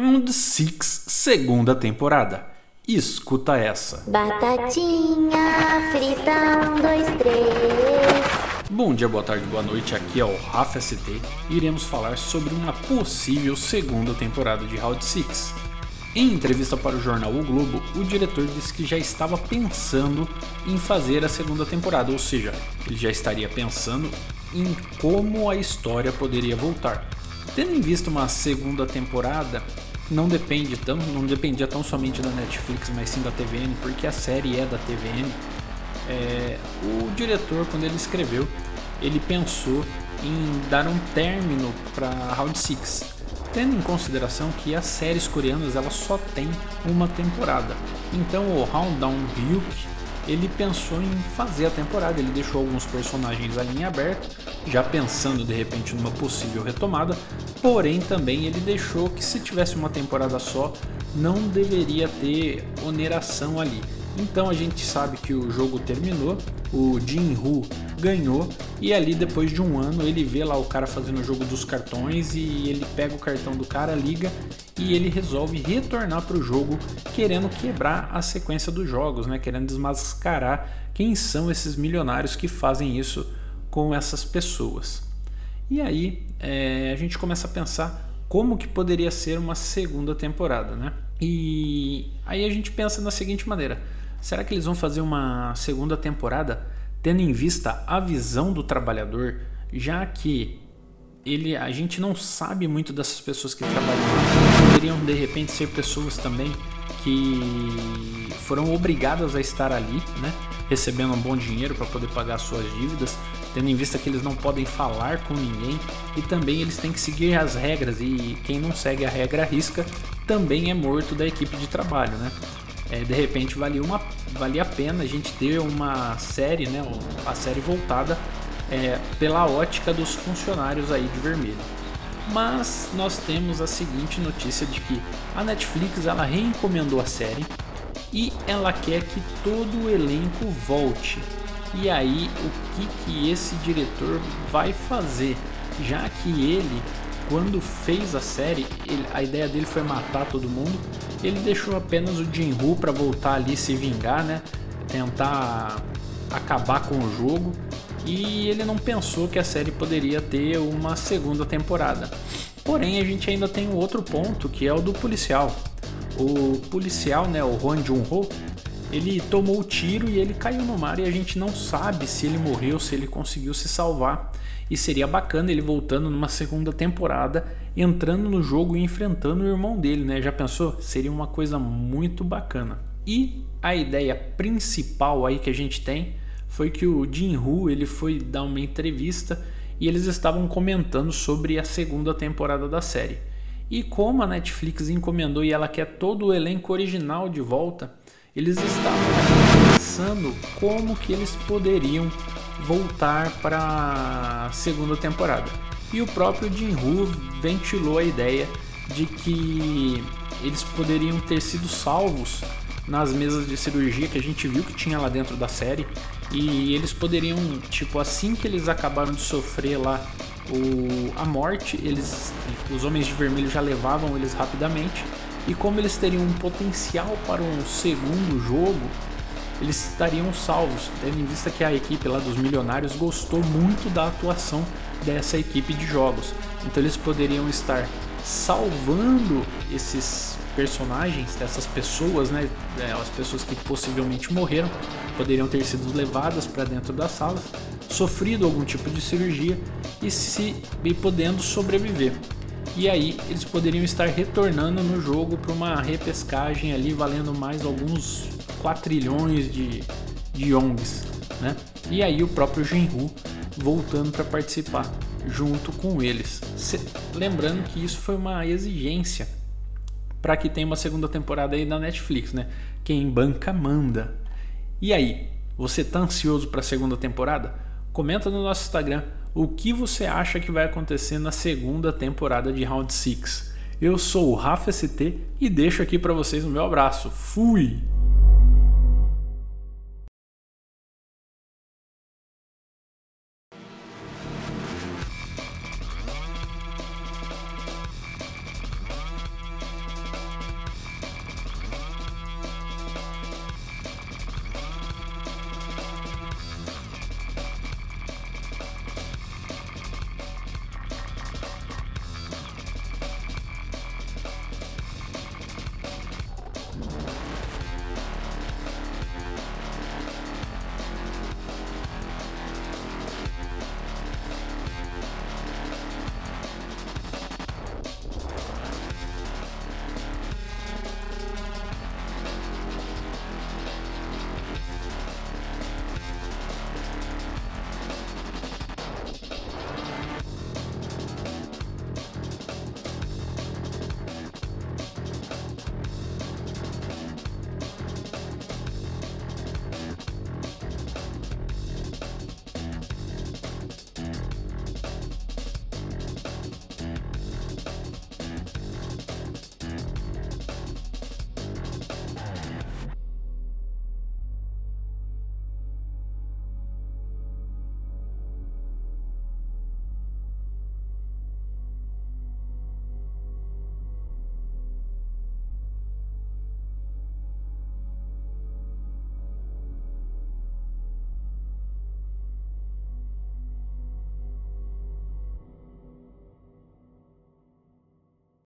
Round 6, segunda temporada. Escuta essa. Batatinha frita, um, dois, três. Bom dia, boa tarde, boa noite. Aqui é o Rafa ST e iremos falar sobre uma possível segunda temporada de Round 6. Em entrevista para o jornal O Globo, o diretor disse que já estava pensando em fazer a segunda temporada, ou seja, ele já estaria pensando em como a história poderia voltar. Tendo em vista uma segunda temporada, não depende tão, não dependia tão somente da Netflix, mas sim da TVN, porque a série é da TVN. É, o diretor, quando ele escreveu, ele pensou em dar um término para Round 6, tendo em consideração que as séries coreanas elas só têm uma temporada. Então o Round Down Hyuk ele pensou em fazer a temporada. Ele deixou alguns personagens ali em aberto, já pensando de repente numa possível retomada. Porém, também ele deixou que se tivesse uma temporada só, não deveria ter oneração ali. Então a gente sabe que o jogo terminou, o Jin-Hu ganhou e ali depois de um ano ele vê lá o cara fazendo o jogo dos cartões e ele pega o cartão do cara, liga e ele resolve retornar para o jogo querendo quebrar a sequência dos jogos, né? Querendo desmascarar quem são esses milionários que fazem isso com essas pessoas. E aí é, a gente começa a pensar como que poderia ser uma segunda temporada, né? E aí a gente pensa da seguinte maneira Será que eles vão fazer uma segunda temporada tendo em vista a visão do trabalhador, já que ele, a gente não sabe muito dessas pessoas que trabalham lá. Poderiam de repente ser pessoas também que foram obrigadas a estar ali, né? recebendo um bom dinheiro para poder pagar suas dívidas, tendo em vista que eles não podem falar com ninguém e também eles têm que seguir as regras e quem não segue a regra risca também é morto da equipe de trabalho, né? é, de repente valia, uma, valia a pena a gente ter uma série, né, a série voltada é, pela ótica dos funcionários aí de vermelho. Mas nós temos a seguinte notícia de que a Netflix ela reencomendou a série e ela quer que todo o elenco volte. E aí o que, que esse diretor vai fazer? Já que ele quando fez a série, ele, a ideia dele foi matar todo mundo. Ele deixou apenas o Jinru para voltar ali se vingar, né? Tentar acabar com o jogo. E ele não pensou que a série poderia ter uma segunda temporada. Porém, a gente ainda tem um outro ponto que é o do policial. O policial, né, o Hwan Jun-ho, ele tomou o tiro e ele caiu no mar e a gente não sabe se ele morreu, se ele conseguiu se salvar. E seria bacana ele voltando numa segunda temporada, entrando no jogo e enfrentando o irmão dele, né? Já pensou? Seria uma coisa muito bacana. E a ideia principal aí que a gente tem foi que o Jin-Hu ele foi dar uma entrevista e eles estavam comentando sobre a segunda temporada da série. E como a Netflix encomendou e ela quer todo o elenco original de volta, eles estavam pensando como que eles poderiam voltar para a segunda temporada. E o próprio Jin-Woo ventilou a ideia de que eles poderiam ter sido salvos nas mesas de cirurgia que a gente viu que tinha lá dentro da série e eles poderiam, tipo, assim que eles acabaram de sofrer lá o, a morte, eles, os homens de vermelho já levavam eles rapidamente e como eles teriam um potencial para um segundo jogo, eles estariam salvos, tendo em vista que a equipe lá dos milionários gostou muito da atuação dessa equipe de jogos. Então eles poderiam estar salvando esses personagens, dessas pessoas, né, é, as pessoas que possivelmente morreram, poderiam ter sido levadas para dentro das salas, sofrido algum tipo de cirurgia e se e podendo sobreviver. E aí eles poderiam estar retornando no jogo para uma repescagem ali valendo mais alguns quatrilhões de, de ONGs, né? E aí o próprio Jinru voltando para participar junto com eles. Se, lembrando que isso foi uma exigência para que tenha uma segunda temporada aí na Netflix, né? Quem banca manda. E aí, você tá ansioso para a segunda temporada? Comenta no nosso Instagram o que você acha que vai acontecer na segunda temporada de Round 6. Eu sou o Rafa ST e deixo aqui para vocês o meu abraço. Fui!